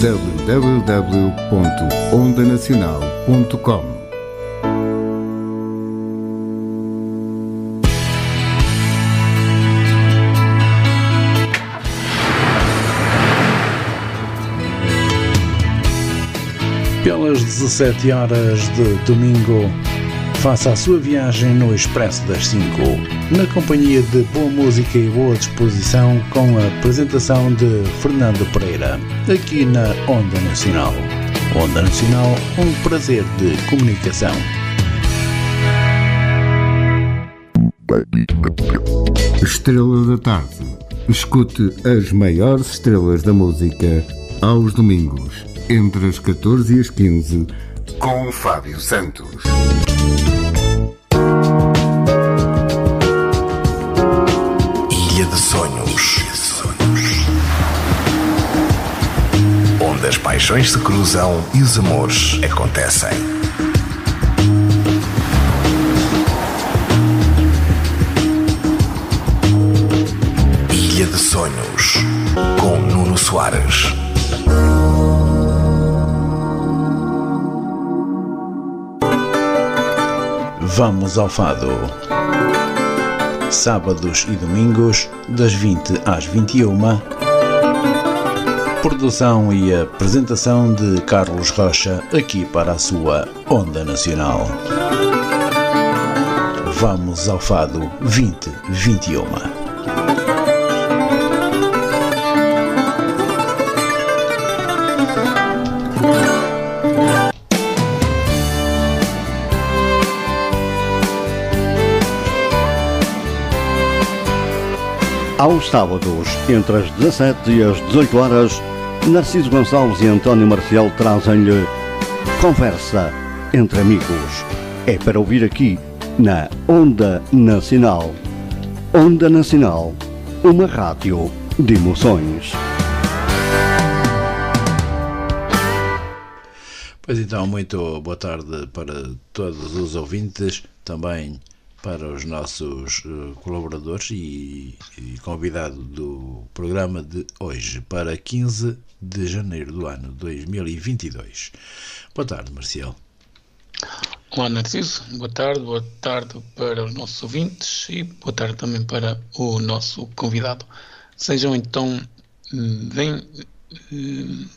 www.ondanacional.com. Pelas 17 horas de domingo, faça a sua viagem no Expresso das 5, na companhia de boa música e boa disposição, com a apresentação de Fernando Pereira, aqui na Onda Nacional. Onda Nacional, um prazer de comunicação. Estrela da Tarde. Escute as maiores estrelas da música aos domingos, entre as 14 e as 15, com Fábio Santos. Sonhos. Onde as paixões se cruzam e os amores acontecem. Ilha de Sonhos. Com Nuno Soares. Vamos ao Fado. Sábados e domingos, das 20 às 21. Produção e apresentação de Carlos Rocha, aqui para a sua Onda Nacional. Vamos ao Fado 2021. Aos sábados, entre as 17 e as 18 horas, Narciso Gonçalves e António Marcial trazem-lhe Conversa entre Amigos. É para ouvir aqui na Onda Nacional. Onda Nacional, uma rádio de emoções. Pois então, muito boa tarde para todos os ouvintes, também para os nossos uh, colaboradores e, e, convidado do programa de hoje, para 15 de janeiro do ano 2022. Boa tarde, Marcial. Olá, Narciso. Boa tarde, boa tarde para os nossos ouvintes e boa tarde também para o nosso convidado. Sejam então bem,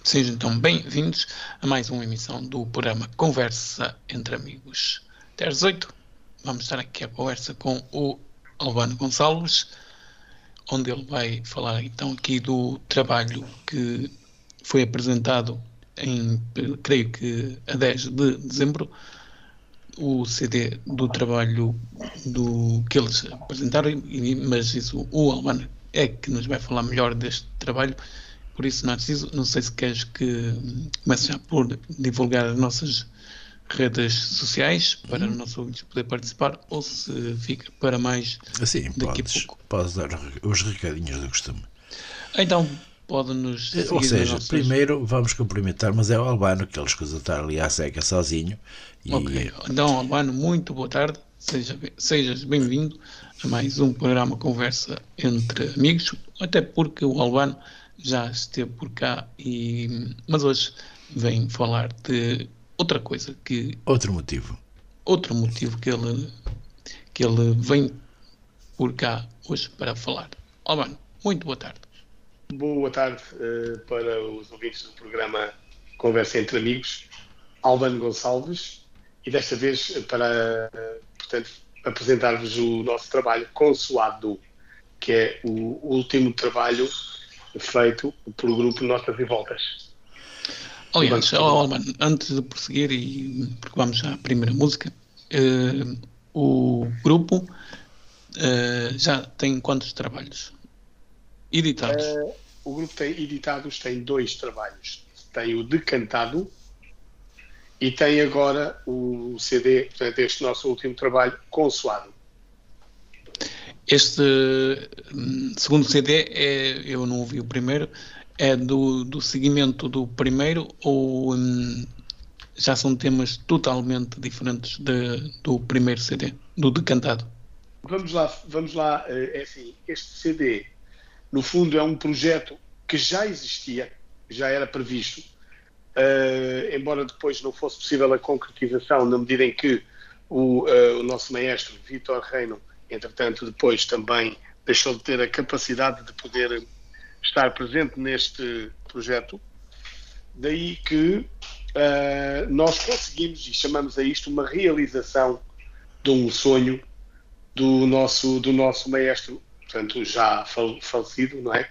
sejam então bem-vindos a mais uma emissão do programa Conversa entre Amigos. Até às 18 vamos estar aqui a conversa com o Albano Gonçalves, onde ele vai falar então aqui do trabalho que foi apresentado em, creio que a 10 de dezembro, o CD do trabalho do que eles apresentaram, mas isso o Albano é que nos vai falar melhor deste trabalho. Por isso, Narciso, não sei se queres que comece já por divulgar as nossas redes sociais para uhum. o nosso ouvinte poder participar ou se fica para mais assim, daqui podes, a pouco. Podes dar os recadinhos do costume. Então, pode-nos Ou seja, nossas... primeiro vamos cumprimentar, mas é o Albano que ele escusa estar ali à seca sozinho. E... Ok, então Albano, muito boa tarde, Seja, sejas bem-vindo a mais um programa Conversa entre Amigos, até porque o Albano já esteve por cá, e... mas hoje vem falar de outra coisa que outro motivo. Outro motivo que ele que ele vem por cá hoje para falar. Albano, muito boa tarde. Boa tarde uh, para os ouvintes do programa Conversa entre Amigos Albano Gonçalves e desta vez para portanto apresentar-vos o nosso trabalho consoado que é o último trabalho feito pelo grupo Notas e Voltas Aliás, oh, antes de prosseguir, e porque vamos já à primeira música, uh, o grupo uh, já tem quantos trabalhos editados? Uh, o grupo tem editados tem dois trabalhos. Tem o Decantado e tem agora o CD, portanto, este nosso último trabalho, Consoado. Este hum, segundo CD, é, eu não ouvi o primeiro, é do, do seguimento do primeiro ou hum, já são temas totalmente diferentes de, do primeiro CD, do decantado? Vamos lá, vamos lá, eh, é assim, este CD, no fundo, é um projeto que já existia, já era previsto, uh, embora depois não fosse possível a concretização, na medida em que o, uh, o nosso maestro Vitor Reino, entretanto, depois também deixou de ter a capacidade de poder estar presente neste projeto. Daí que uh, nós conseguimos, e chamamos a isto uma realização de um sonho do nosso, do nosso maestro, portanto, já falecido, não é?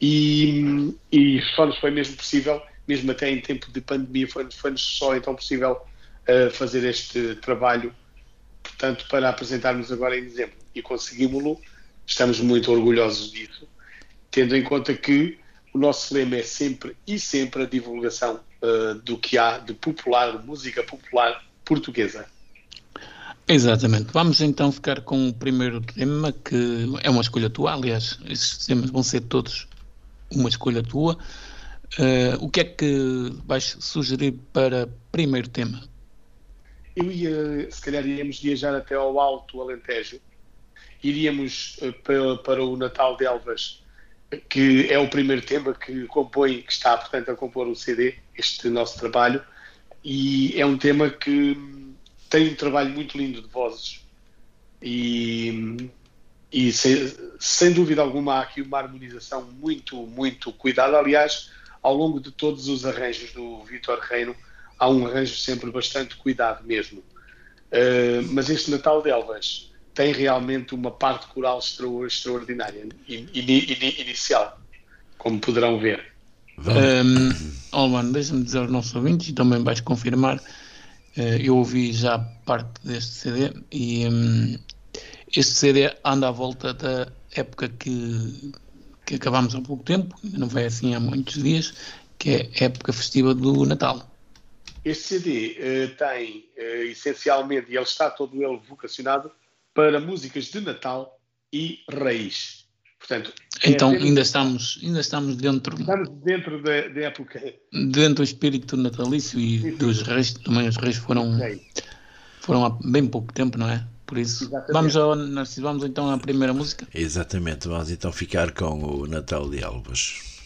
E, e só nos foi mesmo possível, mesmo até em tempo de pandemia, foi-nos foi só então possível uh, fazer este trabalho, portanto, para apresentarmos agora em dezembro. E conseguimos-lo, estamos muito orgulhosos disso, tendo em conta que o nosso lema é sempre e sempre a divulgação uh, do que há de popular, música popular portuguesa. Exatamente. Vamos então ficar com o primeiro tema, que é uma escolha tua. Aliás, estes temas vão ser todos uma escolha tua. Uh, o que é que vais sugerir para primeiro tema? Eu ia, se calhar, iríamos viajar até ao Alto Alentejo. Iríamos uh, para, para o Natal de Elvas, que é o primeiro tema que compõe, que está, portanto, a compor o CD, este nosso trabalho. E é um tema que tem um trabalho muito lindo de vozes e, e sem, sem, dúvida alguma há aqui uma harmonização muito, muito cuidada. Aliás, ao longo de todos os arranjos do Vitor Reino, há um arranjo sempre bastante cuidado mesmo. Uh, mas este Natal de Elvas tem realmente uma parte coral extraordinária, in, in, in, inicial, como poderão ver. Um, Alman, deixa-me dizer aos nossos ouvintes e também vais confirmar eh, eu ouvi já parte deste CD e um, este CD anda à volta da época que, que acabámos há pouco tempo, não vai assim há muitos dias, que é a época festiva do Natal. Este CD uh, eh, tem uh, essencialmente, e ele está todo ele vocacionado para músicas de Natal e raiz. Portanto, é então é ainda estamos ainda estamos dentro estamos dentro da, da época dentro do espírito natalício e sim, sim. dos reis também os reis foram foram há bem pouco tempo não é por isso Exatamente. vamos ao Narciso vamos então à primeira música Exatamente vamos então ficar com o Natal de Elvas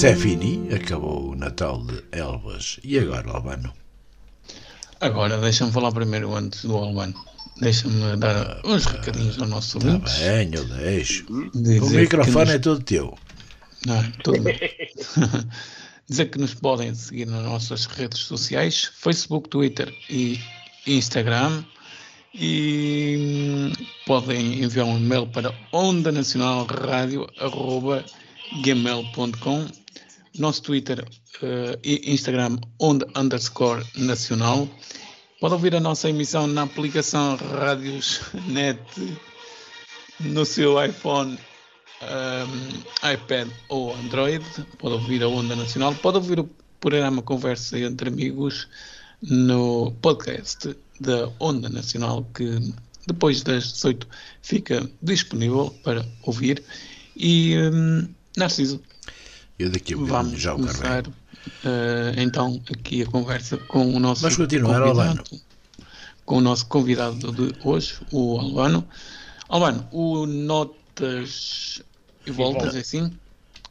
C'est fini, acabou o Natal de Elvas. E agora, Albano? Agora, deixa-me falar primeiro antes do Albano. Deixa-me dar uns recadinhos ao nosso ouvintes. bem, eu deixo. Dizer O microfone nos- é todo teu. Não, é tudo bem. Dizer que nos podem seguir nas nossas redes sociais, Facebook, Twitter e Instagram. E hum, podem enviar um e-mail para onda nacional gmail.com nosso Twitter eh, e Instagram onda underscore nacional. Pode ouvir a nossa emissão na aplicação Rádios Net no seu iPhone um, iPad ou Android, pode ouvir a Onda Nacional, pode ouvir o programa Conversa entre Amigos no podcast da Onda Nacional, que depois das 18 fica disponível para ouvir. E hum, Narciso, Eu daqui a vamos bocadinho já o começar eh, então aqui a conversa com o nosso Vamos continuar, Albano. com o nosso convidado de hoje, o Albano. Albano, o Notas e Voltas, é assim,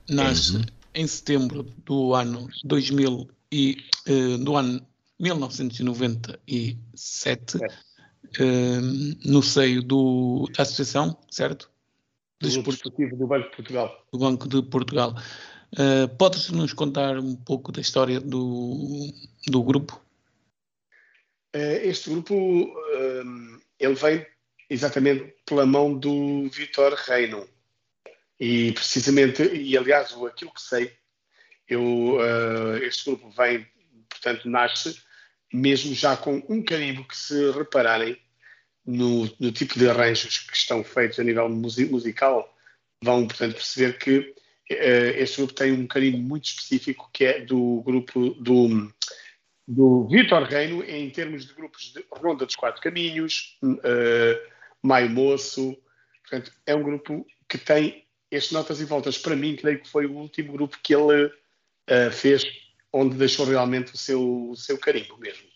nasce Uhum. em setembro do ano 2000 e eh, do ano 1997 eh, no seio do, da associação, certo? Do Desportivo do Banco de Portugal. do Banco de Portugal. Eh, Podes nos contar um pouco da história do, do grupo? Eh, Este grupo ehm, ele vem exatamente pela mão do Vitor Reino. E precisamente, e aliás, aquilo que sei, eu, eh, este grupo vem, portanto, nasce mesmo já com um carimbo que se repararem no, no tipo de arranjos que estão feitos a nível musi- musical, vão, portanto, perceber que eh, este grupo tem um carimbo muito específico que é do grupo do, do Vitor Reino em termos de grupos de Ronda dos Quatro Caminhos, uh, Maio Moço. Portanto, é um grupo que tem este Notas e Voltas. Para mim, creio que foi o último grupo que ele uh, fez onde deixou realmente o seu, o seu carimbo mesmo.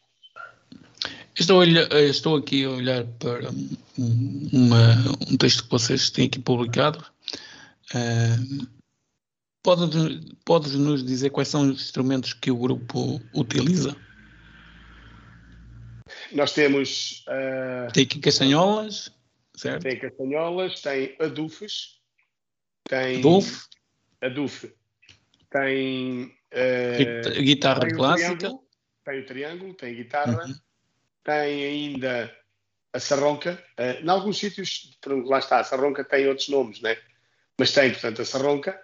Estou, eh, estou aqui a olhar para um, uma- um texto que vocês têm aqui publicado. Eh, Podes, podes nos dizer quais são os instrumentos que o grupo utiliza? Nós temos uh, Tem aqui castanholas, certo? tem castanholas, tem adufes, tem Adolfo, adufe, tem uh, guita- guitarra tem o clássica. triângulo, tem o triângulo, tem a guitarra, Uhum. tem ainda a sarronca. Uh, em alguns sítios, lá está, a sarronca tem outros nomes, né? Mas tem, portanto, a sarronca.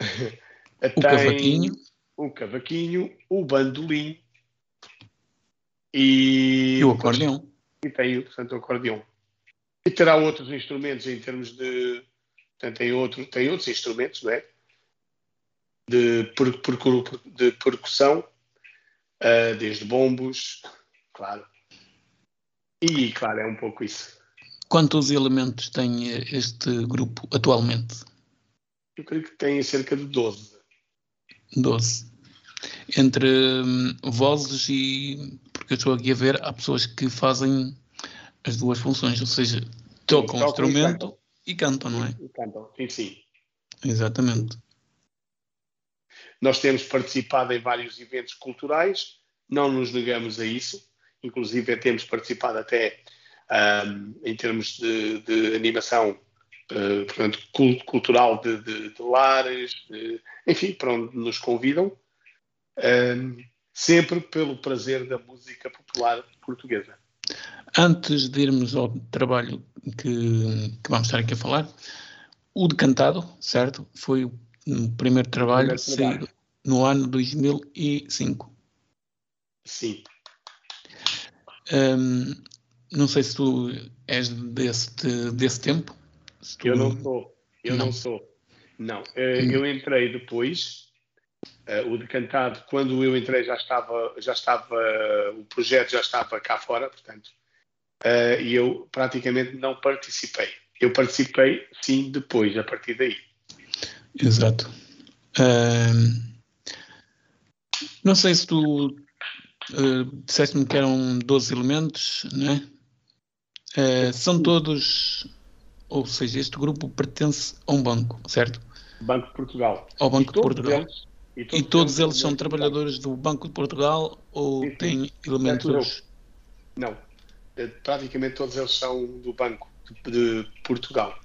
O cavaquinho. O cavaquinho, o bandolim e, E o acordeão. e tem, portanto, o acordeão. E terá outros instrumentos em termos de. Portanto, tem, outro, tem outros instrumentos, não é? De, per, percu- de percussão, ah, desde bombos, claro. E, claro, é um pouco isso. Quantos elementos tem este grupo atualmente? Eu creio que tem cerca de 12. 12. Entre hum, vozes e. Porque eu estou aqui a ver, há pessoas que fazem as duas funções, ou seja, tocam o tocam e instrumento cantam. e cantam, não é? E cantam. Sim, sim. Exatamente. Nós temos participado em vários eventos culturais, não nos negamos a isso, inclusive temos participado até ahm, em termos de, de animação, eh, portanto, cul- cultural de, de- de lares, de- enfim, para onde nos convidam, ahm, sempre pelo prazer da música popular portuguesa. Antes de irmos ao trabalho que, que vamos estar aqui a falar, o decantado, certo? Foi o primeiro trabalho primeiro trabalho. no ano 2005. Sim. Hum, não sei se tu és desse, desse tempo. Tu- Eu não sou. Eu não, Não. sou. Não. Eh, Hum. eu entrei depois. eh, o decantado, quando eu entrei, já estava, já estava, o projeto já estava cá fora, portanto, eh, e eu praticamente não participei. Eu participei, sim, depois, a partir daí. Exato. Hum, não sei se tu uh, disseste-me que eram 12 elementos, não é? Eh, são todos, ou seja, este grupo pertence a um banco, certo? Banco de Portugal. Ao Banco de Portugal. Eles, e todos, e todos eles, são trabalhadores do Banco de Portugal ou sim, sim. têm elementos. Não. Eh, praticamente todos eles são do Banco de, de Portugal.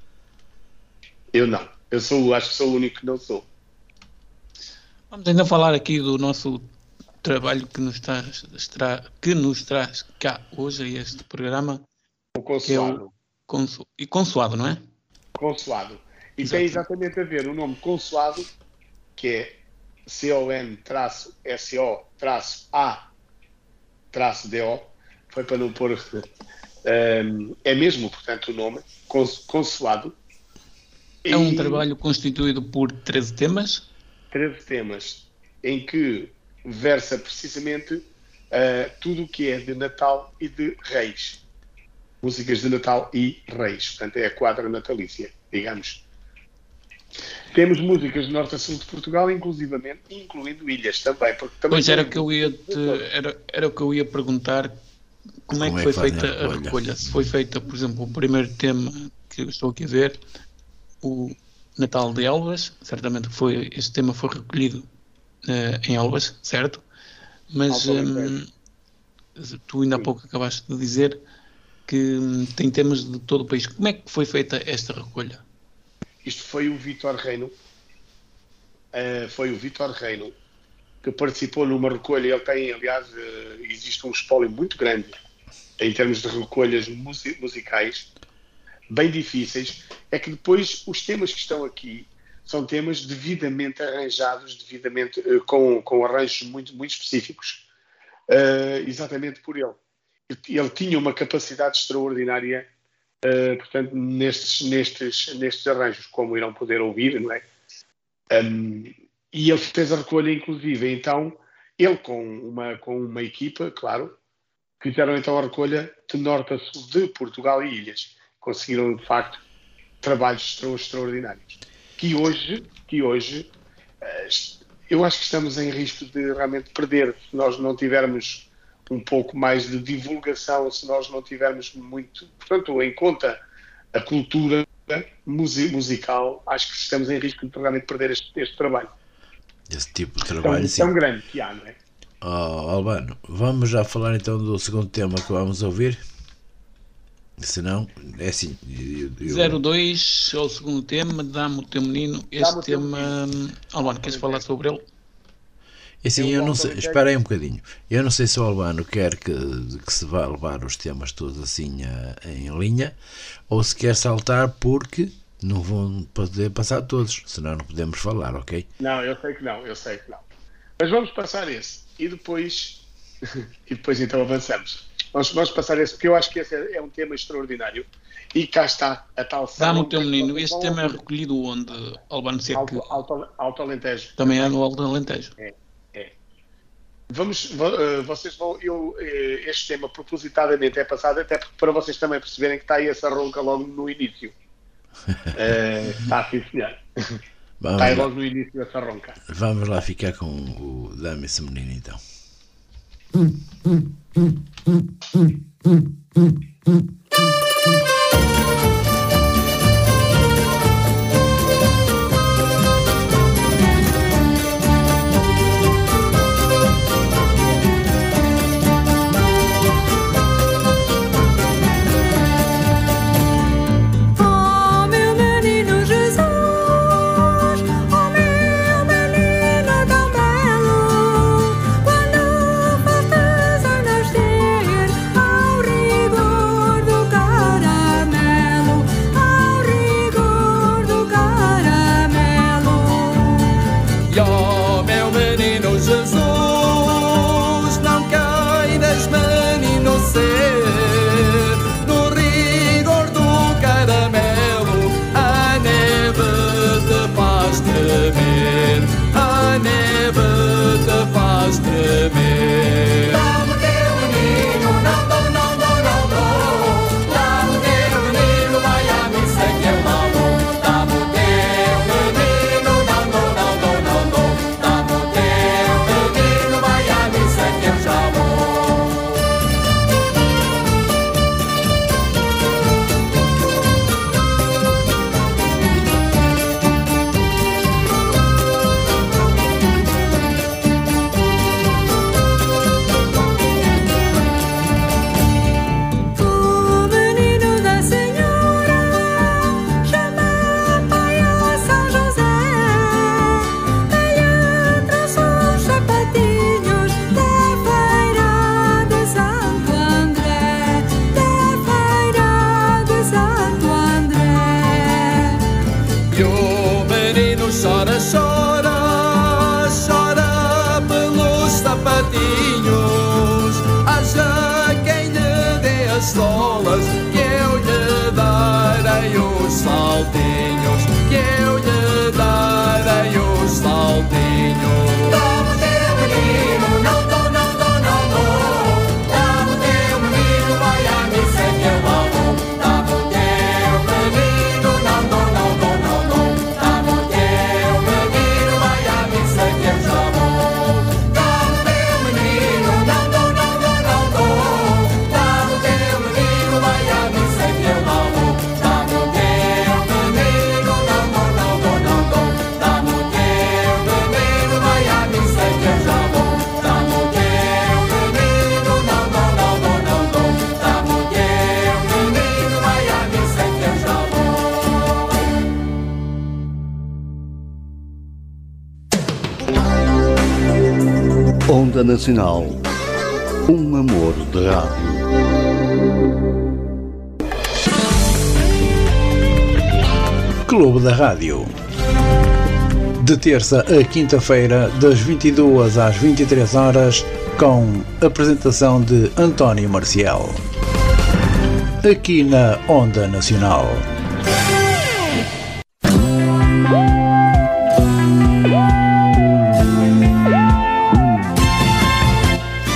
Eu não. Eu sou, acho que sou o único que não sou. Vamos ainda falar aqui do nosso trabalho que nos traz, que nos traz cá hoje a este programa. O consulado. E consuado, não é? Consuado. E Exato. tem exatamente a ver o nome consuado, que é C-O-N-A-A-D-O, foi para não pôr. Um, é mesmo, portanto, o nome, consuado. É um trabalho constituído por 13 temas? 13 temas, em que versa precisamente uh, tudo o que é de Natal e de Reis. Músicas de Natal e Reis. Portanto, é a quadra natalícia, digamos. Temos músicas de norte a sul de Portugal, inclusivamente, incluindo ilhas também. Porque também pois era o que eu ia te, era, era o que eu ia perguntar como, é como é que foi é feita a recolha? recolha. Se foi feita, por exemplo, o primeiro tema que eu estou aqui a ver, o Natal de Elvas, certamente foi, este tema foi recolhido uh, em Elvas, certo? Mas um, tu ainda há pouco acabaste de dizer que tem temas de todo o país. Como é que foi feita esta recolha? Isto foi o Vitor Reino, uh, foi o Vitor Reino que participou numa recolha. Ele tem, aliás, uh, existe um espólio muito grande em termos de recolhas musicais, bem difíceis. É que depois os temas que estão aqui são temas devidamente arranjados, devidamente uh, com, com arranjos muito, muito específicos, exatamente por ele. Ele tinha uma capacidade extraordinária uh, portanto, nestes, nestes, nestes arranjos, como irão poder ouvir, não é? Um, e ele fez a recolha, inclusive, então, ele com uma, com uma equipa, claro, fizeram então a recolha de norte a sul de Portugal e ilhas. Conseguiram, de facto, trabalhos extraordinários. Que hoje, que hoje, eh, eu acho que estamos em risco de realmente perder se nós não tivermos um pouco mais de divulgação se nós não tivermos muito, portanto, em conta a cultura musical, acho que estamos em risco de realmente perder este, este trabalho. Esse tipo de trabalho, tão, sim. tão grande que há, não é? Oh, Albano, vamos já falar então do segundo tema que vamos ouvir? Se não, é assim. Eu... 02 é o segundo tema, dá-me o teu menino. Este tema, menino. Albano, queres falar sobre ele? É assim, eu, eu não sei, espera aí um bocadinho. Eu não sei se o Albano quer que, que se vá levar os temas todos assim uh, em linha ou se quer saltar porque não vão poder passar todos, senão não podemos falar, ok? Não, eu sei que não, eu sei que não. Mas vamos passar esse e depois e depois então avançamos. Vamos, vamos passar esse, porque eu acho que esse é, é um tema extraordinário. E cá está a tal Dá-me o teu menino. Este tema é recolhido onde, Albano Seco? Alto, alto, alto Alentejo. Também é no Alto Alentejo. É. Vamos, eh, vocês vão, eu, eh, este tema propositadamente é passado até para vocês também perceberem que está aí essa ronca logo no início. é, está a senhor. Está aí logo no início essa ronca. Vamos lá ficar com o Dame esse menino então. Hum, hum, hum, Nacional. Um amor de rádio. Clube da Rádio. De terça a quinta-feira, das 22 às 23 horas, com apresentação de António Marcial. Aqui na Onda Nacional.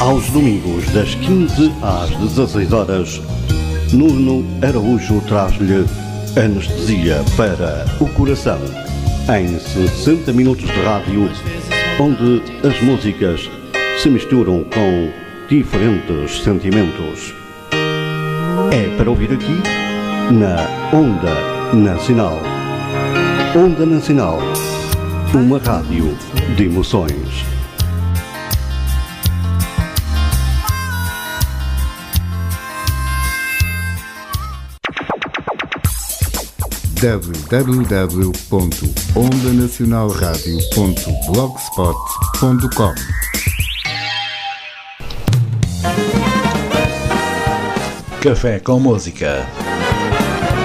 Aos domingos, das 15 às 16 horas, Nuno Araújo traz-lhe anestesia para o coração, em 60 minutos de rádio, onde as músicas se misturam com diferentes sentimentos. É para ouvir aqui, na Onda Nacional. Onda Nacional, uma rádio de emoções. www.ondanacionalradio.blogspot.com Café com Música.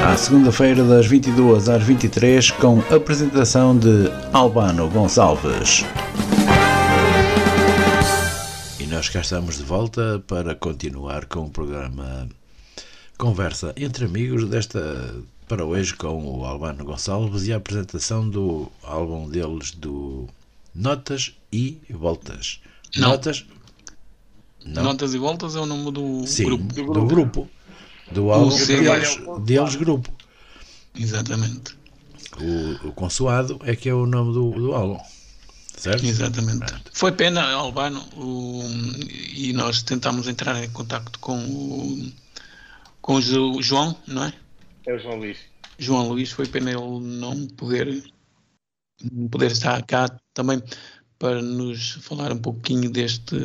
À segunda-feira, das 22 às 23, com apresentação de Albano Gonçalves. E nós cá estamos de volta para continuar com o programa Conversa entre Amigos, desta para hoje com o Albano Gonçalves e a apresentação do álbum deles do Notas e Voltas. Não. Notas? Não. Notas e voltas é o nome do Sim, grupo. do grupo. Do álbum deles, deles grupo. Exatamente. O, o Consoado é que é o nome do, do álbum. Certo? Exatamente. Pronto. Foi pena, Albano, o- e nós tentámos entrar em contato com o, com o Jo- João, não é? É o João Luís. João Luís, foi pena ele não poder, não poder estar cá também para nos falar um pouquinho deste,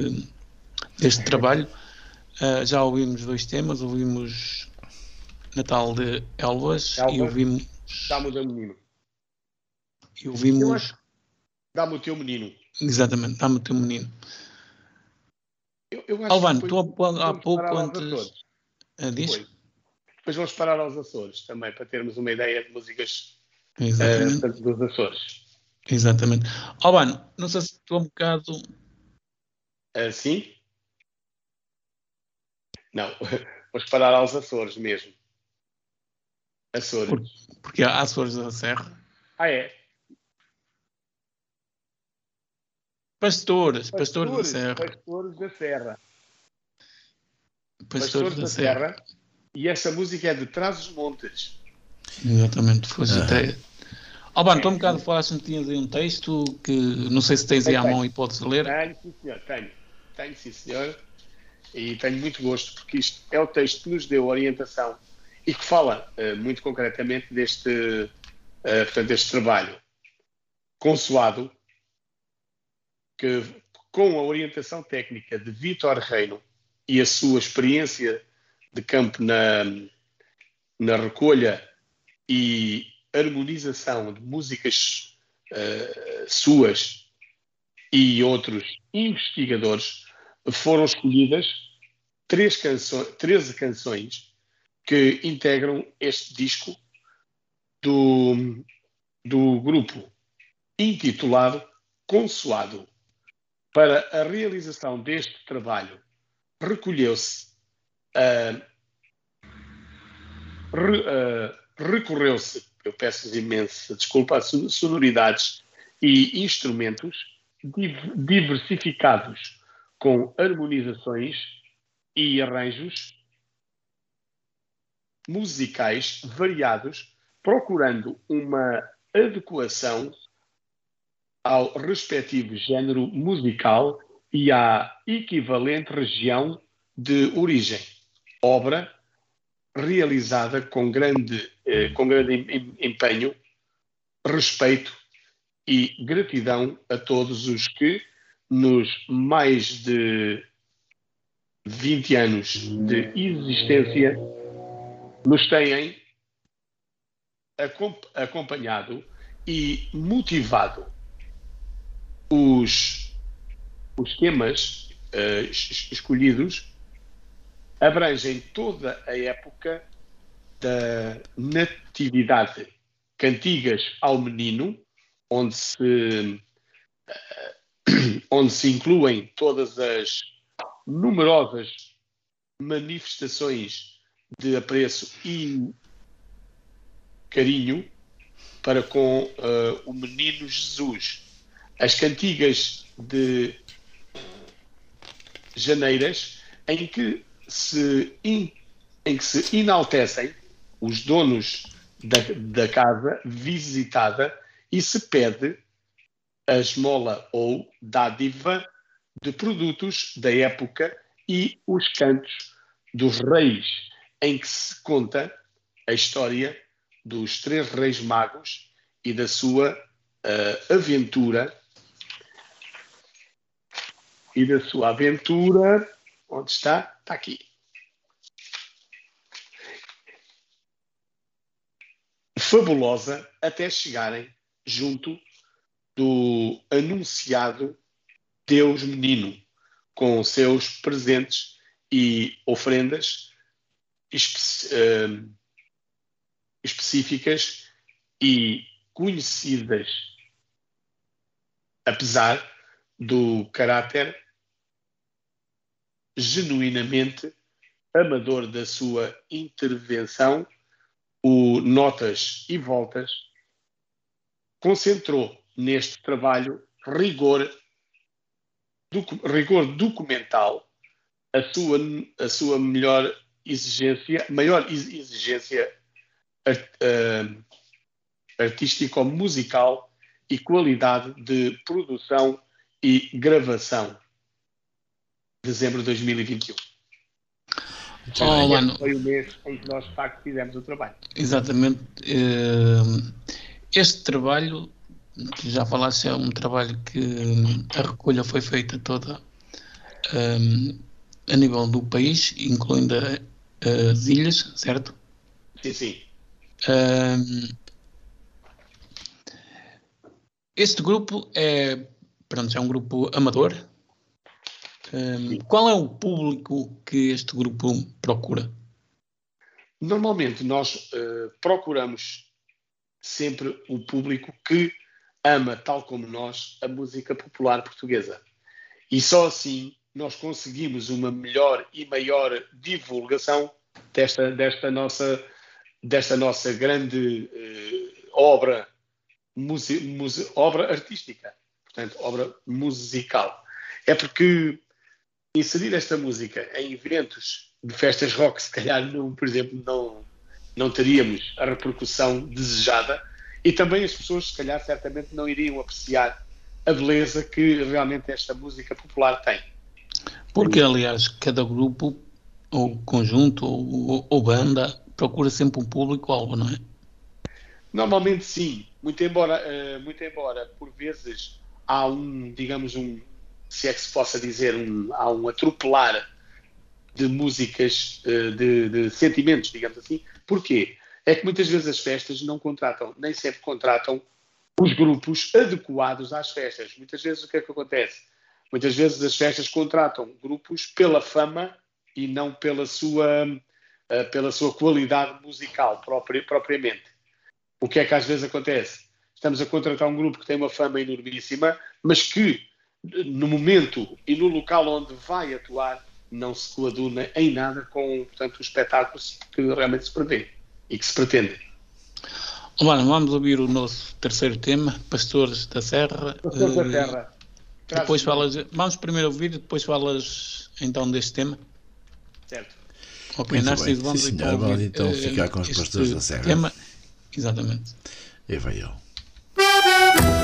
deste trabalho. Ah, já ouvimos dois temas, ouvimos Natal de Elvas e ouvimos, Dá-me o teu menino. e ouvimos Dá-me o teu menino. exatamente, dá-me o teu menino. Eu, eu que tu há, pouco antes. Ah, diz? Depois vamos parar aos Açores também, para termos uma ideia de músicas portanto, dos Açores. Exatamente. Albano, não sei se estou um bocado. Assim? Não, vamos parar aos Açores mesmo. Açores. Por- Porque há Açores da Serra. Ah, é? Pastores, Pastores da Serra. Pastores da Serra. Pastores da Serra. E essa música é de Trás os Montes. Exatamente, fosse Ah. até. Albano, tu há um bocado falaste que tinhas aí um texto que não sei se tens aí à mão e podes ler. Tenho, sim, senhor. Tenho. Tenho, sim, senhor. E tenho muito gosto, porque isto é o texto que nos deu orientação e que fala eh, muito concretamente deste, eh, portanto, deste trabalho consoado, que com a orientação técnica de Vítor Reino e a sua experiência de campo na, na recolha e harmonização de músicas eh, suas e outros investigadores, foram escolhidas três canções, 13 canções que integram este disco do, do grupo intitulado Consoado. Para a realização deste trabalho, recolheu-se ah, re- ah, recorreu-se, eu peço imensa desculpa, sonoridades e instrumentos diversificados com harmonizações e arranjos musicais variados, procurando uma adequação ao respectivo género musical e à equivalente região de origem. Obra realizada com grande, eh, com grande empenho, respeito e gratidão a todos os que, nos mais de 20 anos de existência, nos têm acompanhado e motivado. Os, os temas uh, escolhidos abrangem toda a época da natividade, cantigas ao menino, onde se, uh, onde se incluem todas as numerosas manifestações de apreço e carinho para com uh, o menino Jesus. As cantigas de janeiras em que se, in, em que se enaltecem os donos da, da casa visitada e se pede a esmola ou dádiva de produtos da época e os cantos dos reis, em que se conta a história dos três reis magos e da sua uh, aventura e da sua aventura onde está? Está aqui. Fabulosa até chegarem junto do anunciado Deus Menino, com seus presentes e ofrendas espe uh, específicas e conhecidas, apesar do caráter genuinamente amador da sua intervenção, o Notas e Voltas concentrou neste trabalho rigor, docu, rigor documental, a sua, a sua melhor exigência, maior exigência art, uh, artístico-musical e qualidade de produção e gravação. Dezembro de 2021. Oh, mano. Foi o mês em que nós, de facto, fizemos o trabalho. Exatamente. Eh, este trabalho, já falaste, é um trabalho que a recolha foi feita toda um, eh, a nível do país, incluindo as ilhas, certo? Sim, sim. Um, eh, este grupo é, pronto, é um grupo amador, um, qual é o público que este grupo procura? Normalmente nós uh, procuramos sempre o público que ama, tal como nós, a música popular portuguesa. E só assim nós conseguimos uma melhor e maior divulgação desta, desta, nossa, desta nossa grande uh, obra, obra artística, portanto, obra musical. É porque inserir esta música em eventos de festas rock, se calhar, não, por exemplo, não, não teríamos a repercussão desejada e também as pessoas, se calhar, certamente não iriam apreciar a beleza que realmente esta música popular tem. Porque, aliás, cada grupo, ou conjunto, ou, ou banda, procura sempre um público-alvo, não é? Normalmente sim, muito embora, uh, muito embora por vezes há um, digamos, um, se é que se possa dizer, um, há um atropelar de músicas, eh, de, de, sentimentos, digamos assim. Porquê? É que muitas vezes as festas não contratam, nem sempre contratam os grupos adequados às festas. Muitas vezes o que é que acontece? Muitas vezes as festas contratam grupos pela fama e não pela sua, eh, pela sua qualidade musical propriamente. O que é que às vezes acontece? Estamos a contratar um grupo que tem uma fama enormíssima, mas que no momento e no local onde vai atuar, não se coaduna em nada com portanto, os espetáculos que realmente se prevê e que se pretende. Mano, vamos ouvir o nosso terceiro tema, Pastores da Serra. Pastores da Eh, Terra. Traz- Depois falas, vamos primeiro ouvir, depois falas então deste tema. Certo. Ok, Narciso, vamos Sim, então, senhor. Vamos então eh, ficar com os este Pastores da Serra. Tema. Exatamente. E vai ele.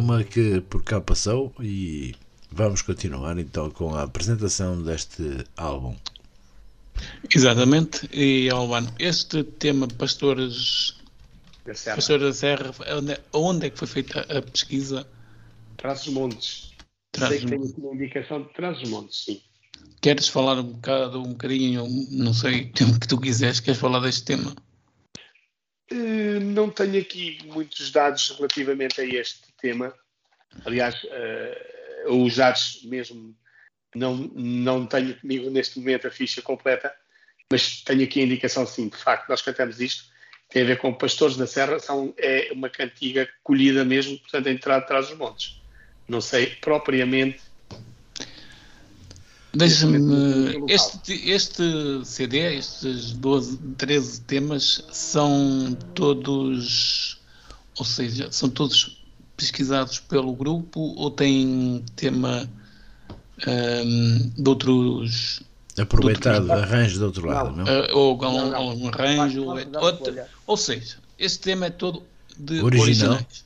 Uma que por cá passou e vamos continuar então com a apresentação deste álbum. Exatamente. E Albano, este tema, Pastores, Da Serra. Pastores da Serra, onde, onde é que foi feita a pesquisa? Traz os montes. Traz Sei que aqui uma indicação de Traz os montes, sim. Queres falar um bocado, um bocadinho, não sei, o que tu quiseres, queres falar deste tema? Eh, Não tenho aqui muitos dados relativamente a este tema. Aliás, eh, os dados mesmo não, não tenho comigo neste momento a ficha completa, mas tenho aqui a indicação sim, de facto, nós cantamos isto, tem a ver com Pastores da Serra, são, é uma cantiga colhida mesmo, portanto, em trás atrás dos montes. Não sei propriamente Deixa-me. Este, este CD, estes 12, 13 temas, são todos. Ou seja, são todos pesquisados pelo grupo ou têm tema ahm, de outros. Aproveitado de de arranjo do outro lado, não? ah, ou Não, não. algum arranjo. Folha. ou seja, este tema é todo de Original. originais.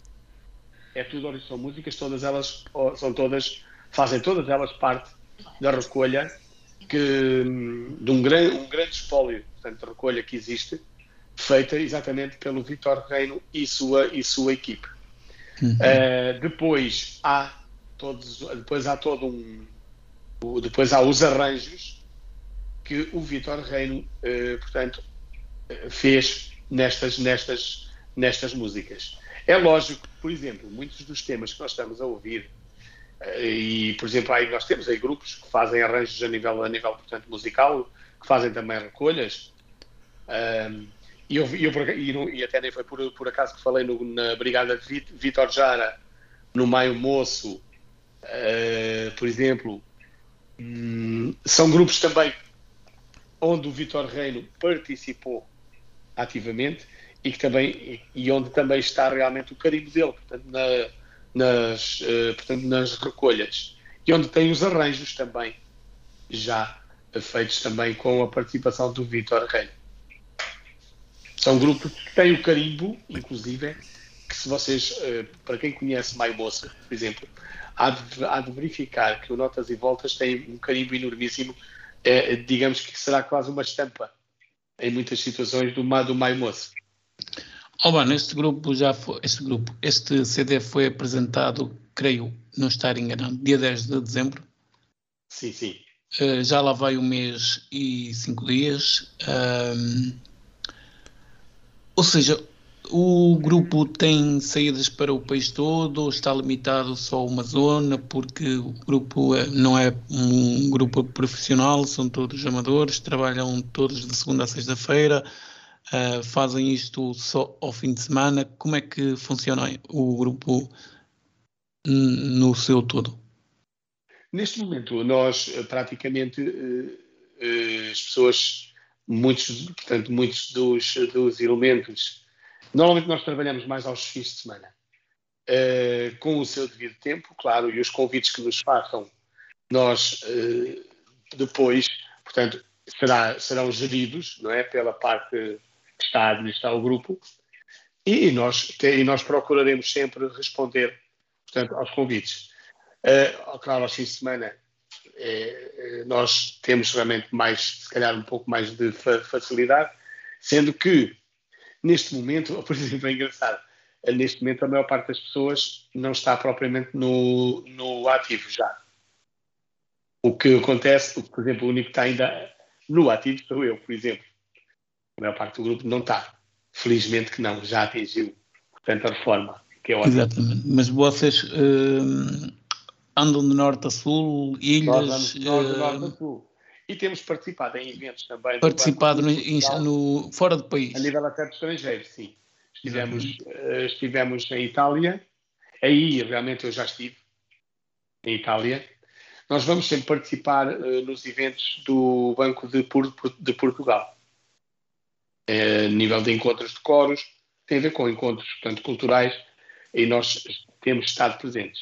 é tudo, são músicas, todas elas são todas fazem todas elas parte da recolha que, de um grande, um grande espólio, portanto, de recolha que existe, feita exatamente pelo Vitor Reino e sua, e sua equipe. Uh, depois há todos, depois há todo um, depois há os arranjos que o Vitor Reino, eh, portanto, eh, fez nestas, nestas, nestas músicas. É lógico por exemplo, muitos dos temas que nós estamos a ouvir, eh, e, por exemplo, aí nós temos aí grupos que fazem arranjos a nível, a nível portanto, musical, que fazem também recolhas, Ahm, e, eu, eu e não- e até nem foi por, por acaso que falei no- na Brigada Vitor Jara, no Maio Moço, eh, por exemplo, hum, são grupos também onde o Vitor Reino participou ativamente e, que também, e, onde também está realmente o carimbo dele, portanto, na- nas, eh, portanto, nas recolhas. E onde tem os arranjos também, já feitos também com a participação do Vitor Reino. São grupos que têm o carimbo, inclusive, que se vocês, eh, para quem conhece Maio Moça, por exemplo, há de, há de verificar que o Notas e Voltas tem um carimbo enormíssimo, eh, digamos que será quase uma estampa em muitas situações do, do Maio Moça. Oh, mano, este grupo já foi, este grupo, este CD foi apresentado, creio, não estar enganado, dia 10 de dezembro. Sim, sim. Uh, já lá vai um mês e cinco dias. Ahm, ou seja, o grupo tem saídas para o país todo ou está limitado só a uma zona porque o grupo é- não é um grupo profissional, são todos amadores, trabalham todos de segunda a sexta-feira, ah, fazem isto só ao fim de semana. Como é que funciona o grupo no seu todo? Neste momento, nós eh, praticamente eh, eh, as pessoas, muitos, portanto, muitos dos, dos elementos, normalmente nós trabalhamos mais aos fins de semana, Eh, com o seu devido tempo, claro, e os convites que nos façam, nós eh, depois, portanto, será, serão geridos, não é, pela parte que está a administrar o grupo, e nós, te- e nós procuraremos sempre responder, portanto, aos convites. Uh, claro, aos fins de semana eh, nós temos realmente mais, se calhar, um pouco mais de fa- facilidade, sendo que neste momento, por exemplo, é engraçado, eh, neste momento a maior parte das pessoas não está propriamente no, no ativo já. O que acontece, por exemplo, o único que está ainda no ativo sou eu, por exemplo. A maior parte do grupo não está. Felizmente que não, já atingiu, portanto, a reforma, que é ótimo. Exatamente. Mas vocês hum, andam de norte a sul, ilhas, nós do hum, norte a sul. E temos participado em eventos também. do participado no, Portugal, no- fora do país. A nível até de estrangeiro, sim. Estivemos, eh, estivemos em Itália. Aí realmente eu já estive em Itália. Nós vamos sempre participar eh, nos eventos do Banco de, Por- de Portugal. Eh, nível de encontros de coros, tem a ver com encontros portanto, culturais e nós temos estado presentes.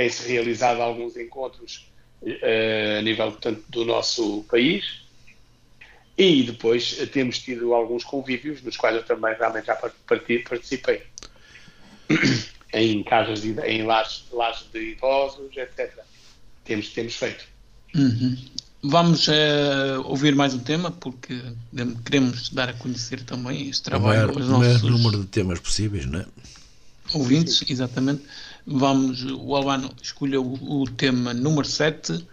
Tem-se realizado alguns encontros eh, a nível portanto, do nosso país e depois eh, temos tido alguns convívios nos quais eu também realmente já par- parti- participei em casas de, em lares, lares de idosos, etc. Temos, temos feito. Uhum. Vamos eh, ouvir mais um tema porque queremos dar a conhecer também este O maior, trabalho aos o maior nossos número de temas possíveis, não é? ouvintes, exatamente. Vamos, o Albano escolheu o, o tema número 7.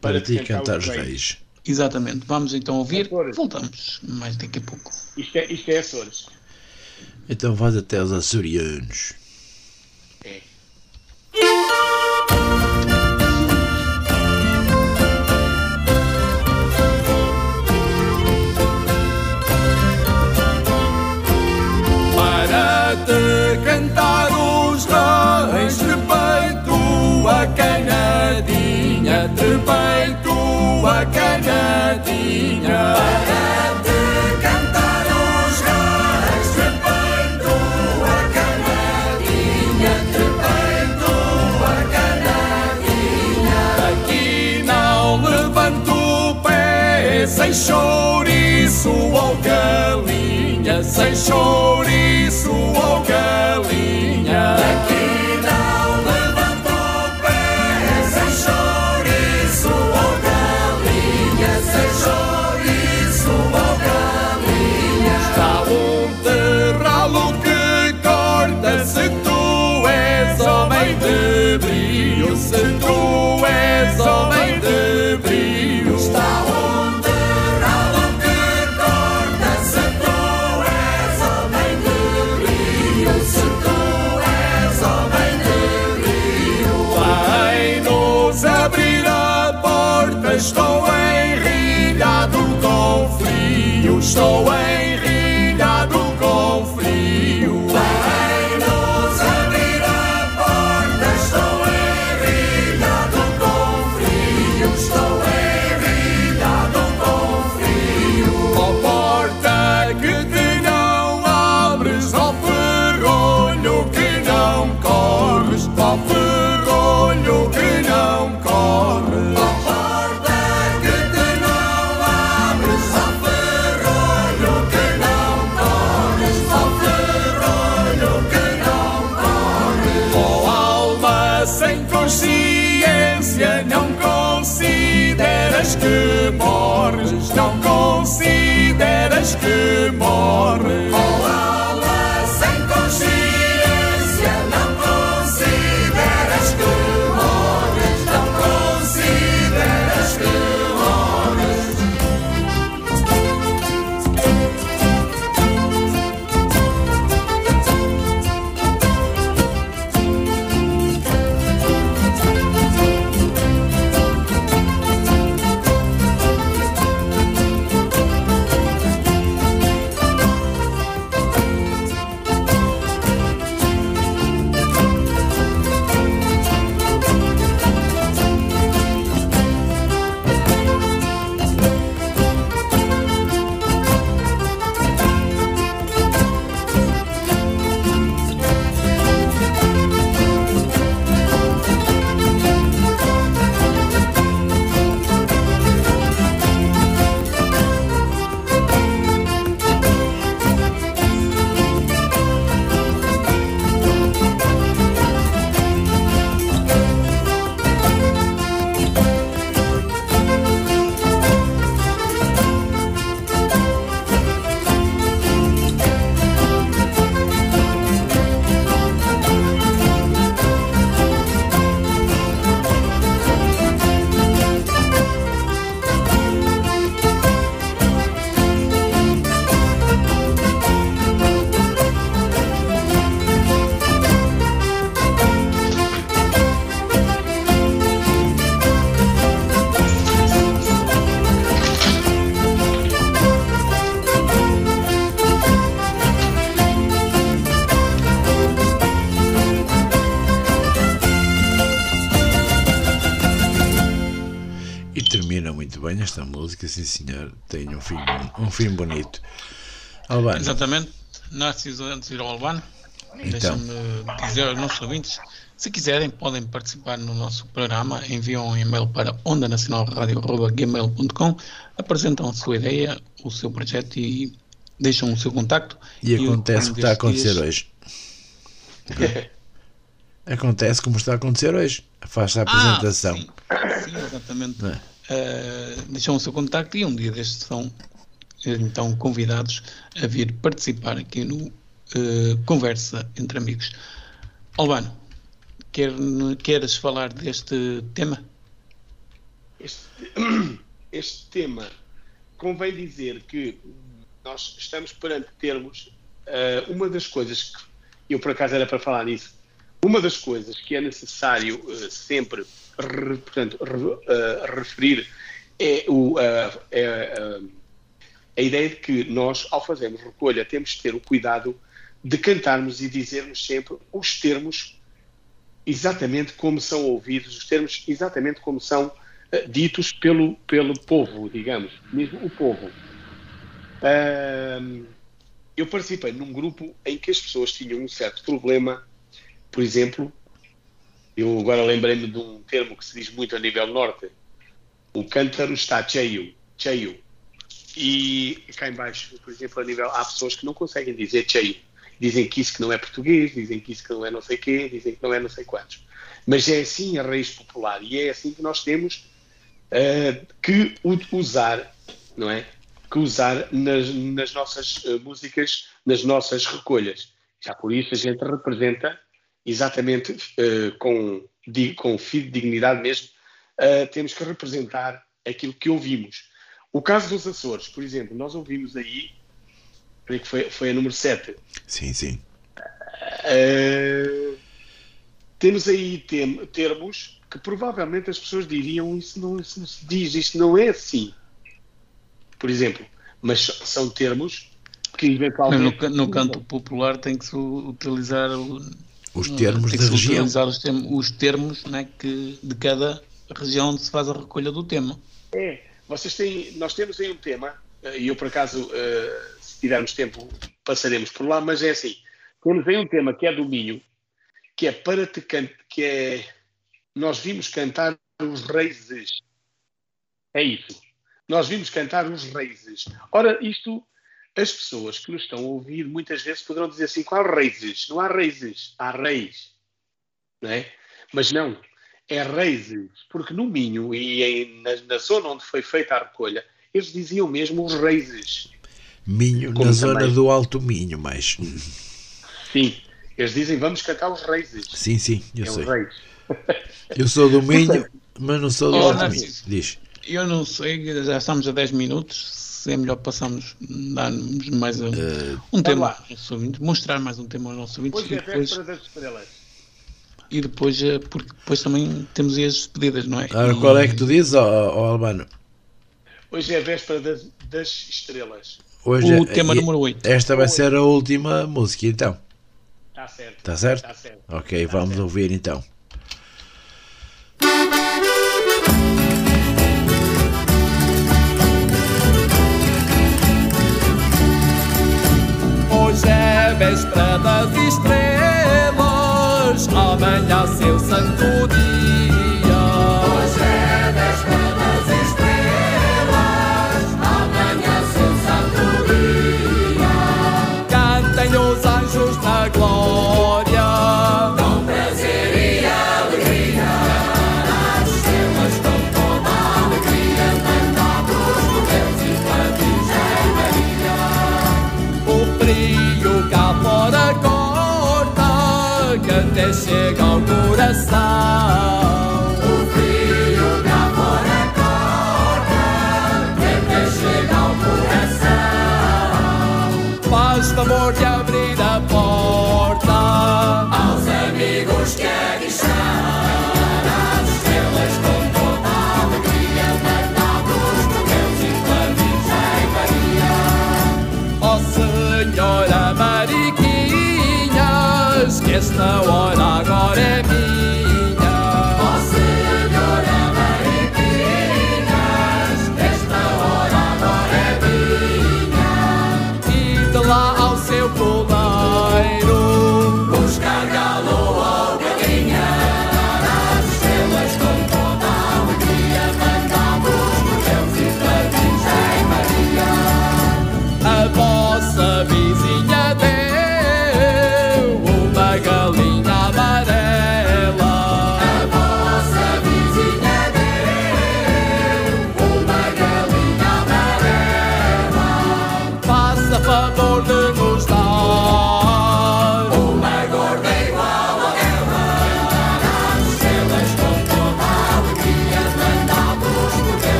Para, Para ti cantar cantar os os reis. reis. Exatamente. Vamos então ouvir. Atores. Voltamos mais daqui a pouco. Isto é, isto é Açores. Então vais até os açorianos. Sem chouriço ou galinha, sem chouriço ou galinha. É Aqui não levanta o pé, sem chouriço ou galinha, sem chouriço ou galinha. Está um terralo que corta se tu és homem de brilho, se tu és homem stowaway fim bonito. Albano, Exatamente. Narciso, antes de ir ao Albano, Então. deixa-me dizer aos nossos ouvintes, se quiserem, podem participar no nosso programa, enviam um e-mail para ondanacionalradio.gmail.com, apresentam a sua ideia, o seu projeto e deixam o seu contacto. e acontece o que está a acontecer dias- hoje. Acontece como está a acontecer hoje. Faz a Ah, apresentação. sim, sim, exatamente. É? Eh, deixam o seu contacto e um dia destes são então convidados a vir participar aqui no eh, Conversa entre Amigos. Albano, quer, queres falar deste tema? Este, este tema, convém dizer que nós estamos perante termos eh, uma das coisas que eu por acaso era para falar nisso, uma das coisas que é necessário eh, sempre re- portanto, re- referir é, o, é, a ideia de que nós, ao fazermos recolha, temos de ter o cuidado de cantarmos e dizermos sempre os termos exatamente como são ouvidos, os termos exatamente como são eh, ditos pelo, pelo povo, digamos, mesmo o povo. Ahm, eu participei num grupo em que as pessoas tinham um certo problema, por exemplo, eu agora lembrei-me de um termo que se diz muito a nível norte, o cântaro está cheio, cheio. E cá em baixo, por exemplo, a nível, há pessoas que não conseguem dizer cheio. Dizem que isso que não é português, dizem que isso que não é não sei quê, dizem que não é não sei quantos. Mas é assim a raiz popular e é assim que nós temos eh, que usar, não é? Que usar nas, nas nossas eh, músicas, nas nossas recolhas. Já por isso a gente representa exatamente eh, com, di- com fidedignidade mesmo, temos que representar aquilo que ouvimos. O caso dos Açores, por exemplo, nós ouvimos aí, creio que foi, foi a número 7, Sim, sim. Uh, temos aí tem- termos que provavelmente as pessoas diriam isso não, isso não se diz, isto não é assim. Por exemplo, mas são termos que eventualmente. no, no canto popular tem que se utilizar Os termos tem da que se região. utilizar os termos, os termos né, que, de cada região onde se faz a recolha do tema. É, vocês têm, nós temos aí um tema, eh, e eu por acaso, eh, se tivermos tempo, passaremos por lá, mas é assim, temos aí um tema que é do Minho, que é para te cantar, que é, nós vimos cantar os reis. É isso. Nós vimos cantar os reis. Ora, isto, as pessoas que nos estão a ouvir muitas vezes poderão dizer assim, qual reis? Não há reis, há reis. Não é? Mas não, é reis, porque no Minho e em- na, na zona onde foi feita a recolha, eles diziam mesmo os reis. Minho, Como na zona também. do Alto Minho, mais. Sim, eles dizem vamos cantar os reis. Sim, sim, eu é sei. Eu sou do Minho, mas não sou do Alto Minho. Diz. Eu não sei, já estamos a 10 minutos, se é melhor passarmos, darmos mais um, Eh, um tema lá. mostrar mais um tema aos nossos ouvintes Hoje é depois, véspera das estrelas. E depois, eh, porque depois também temos aí as despedidas, não é? E- qual é que tu dizes, ó, ó, Albano? Hoje é a véspera das, das estrelas. Hoje O é- tema número 8. Esta vai ser a última música, então. Está certo. Está certo? Está certo. Ok, vamos ouvir então. Hoje é véspera das estrelas, Amen, ja, sev sem tudi coração.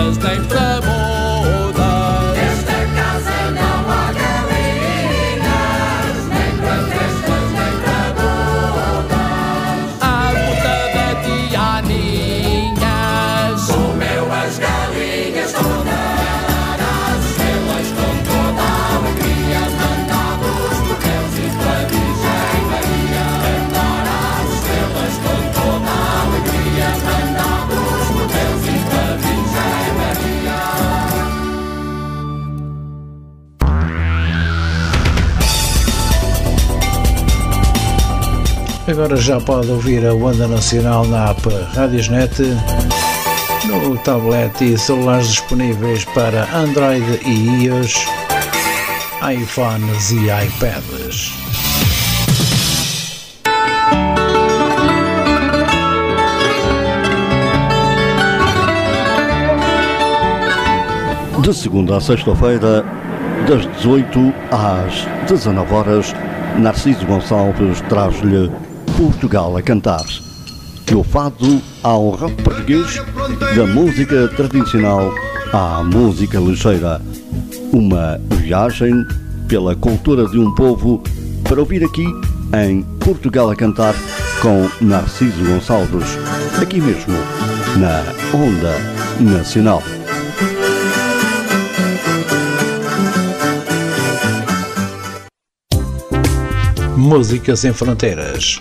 Para Agora já pode ouvir a Onda Nacional na app Radiosnet, no tablet e celulares disponíveis para Android e iOS, iPhones e iPads. De segunda a sexta-feira, das 18 às 19 horas, Narciso Gonçalves traz-lhe Portugal a cantar. Do fado ao rock português, da música tradicional à música ligeira. Uma viagem pela cultura de um povo para ouvir aqui em Portugal a cantar com Narciso Gonçalves, aqui mesmo, na Onda Nacional. Música sem fronteiras.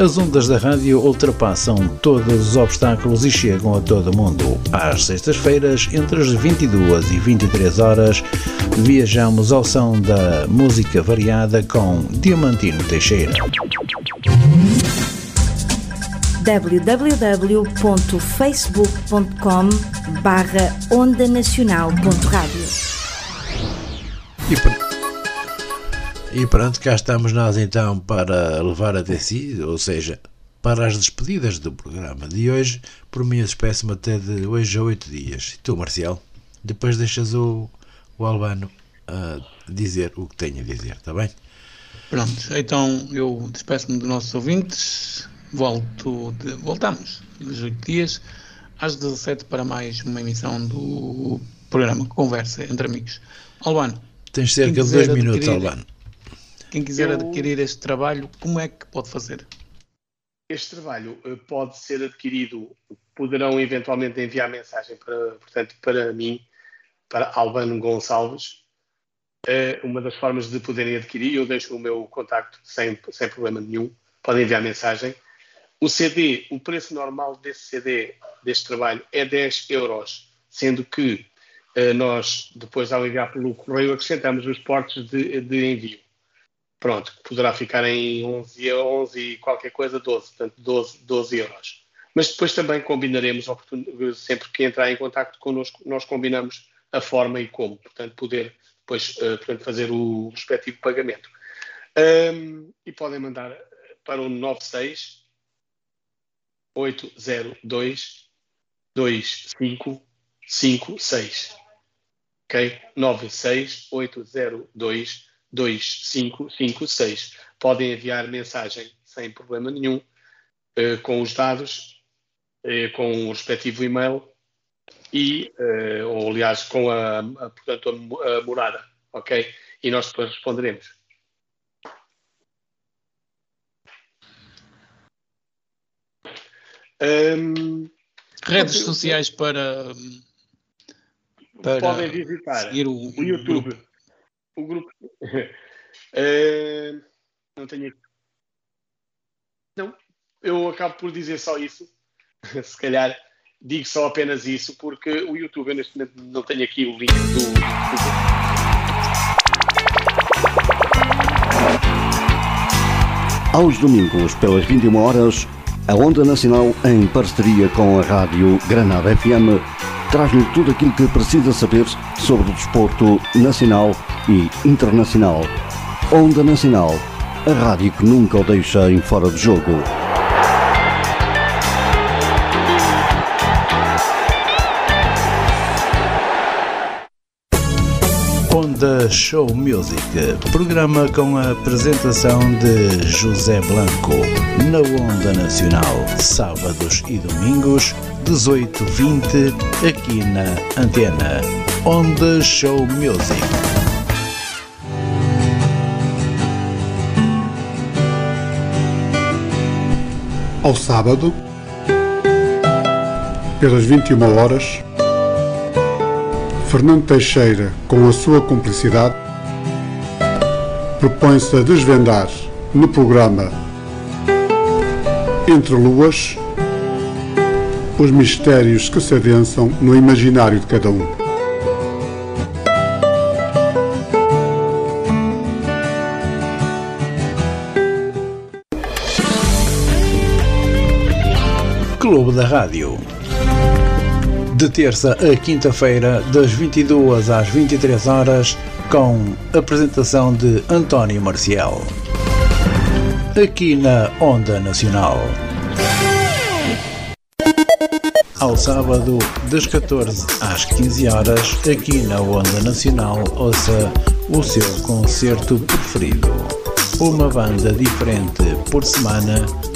As ondas da rádio ultrapassam todos os obstáculos e chegam a todo mundo. Às sextas-feiras, entre as 22 e 23 horas, viajamos ao som da música variada com Diamantino Teixeira. www.facebook.com barra ondanacional.rádio E, pr- pronto, cá estamos nós então para levar até si, ou seja, para as despedidas do programa de hoje. Por mim, espécie-me até de hoje a oito dias. E tu, Marcial, depois deixas o, o Albano a dizer o que tem a dizer, está bem? Pronto, então eu despeço-me dos nossos ouvintes. Volto de- voltamos nos 8 dias às 17 para mais uma emissão do programa Conversa entre Amigos. Albano, Tens cerca de dois minutos, adquirir- Albano. Quem quiser Eu- adquirir este trabalho, como é que pode fazer? Este trabalho eh, pode ser adquirido, poderão eventualmente enviar mensagem para, portanto, para mim, para Albano Gonçalves. É uma das formas de poderem adquirir, eu deixo o meu contacto sem, sem problema nenhum, podem enviar mensagem. O CD, o preço normal desse CD, deste trabalho, é 10 euros, sendo que eh, nós, depois ao enviar pelo correio, acrescentamos os portos de, de envio. Pronto, poderá ficar em 11, 11 e qualquer coisa, 12, portanto 12, 12 euros. Mas depois também combinaremos, sempre que entrar em contato connosco, nós combinamos a forma e como, portanto, poder depois eh, portanto, fazer o respectivo pagamento. Ahm, e podem mandar para o 96 802 2556. Ok? 96 802 2556. Podem enviar mensagem sem problema nenhum, eh, com os dados, eh, com o respectivo e-mail e, eh, ou aliás, com a, a, portanto, a a morada, ok? E nós depois responderemos. Ahm, Redes Pode- sociais para, para podem visitar seguir o, o YouTube. grupo. O grupo. Eh, não tenho aqui. Não, eu acabo por dizer só isso. Se calhar digo só apenas isso, porque o YouTube, eu neste momento não tenho aqui o link do YouTube. Aos domingos, pelas 21 horas, a Onda Nacional, em parceria com a Rádio Granada FM, traz-lhe tudo aquilo que precisa saber sobre o desporto nacional e internacional. Onda Nacional, a rádio que nunca o deixa em fora de jogo. Onda Show Music, programa com a apresentação de José Blanco, na Onda Nacional, sábados e domingos, 18h20, aqui na Antena. Onda Show Music. Ao sábado, pelas 21 horas, Fernando Teixeira, com a sua cumplicidade, propõe-se a desvendar no programa Entre Luas os mistérios que se adensam no imaginário de cada um. Da Rádio. De terça a quinta-feira, das 22 às 23 horas, com apresentação de António Marcial. Aqui na Onda Nacional. Ao sábado, das 14 às 15 horas, aqui na Onda Nacional, ouça o seu concerto preferido. Uma banda diferente por semana,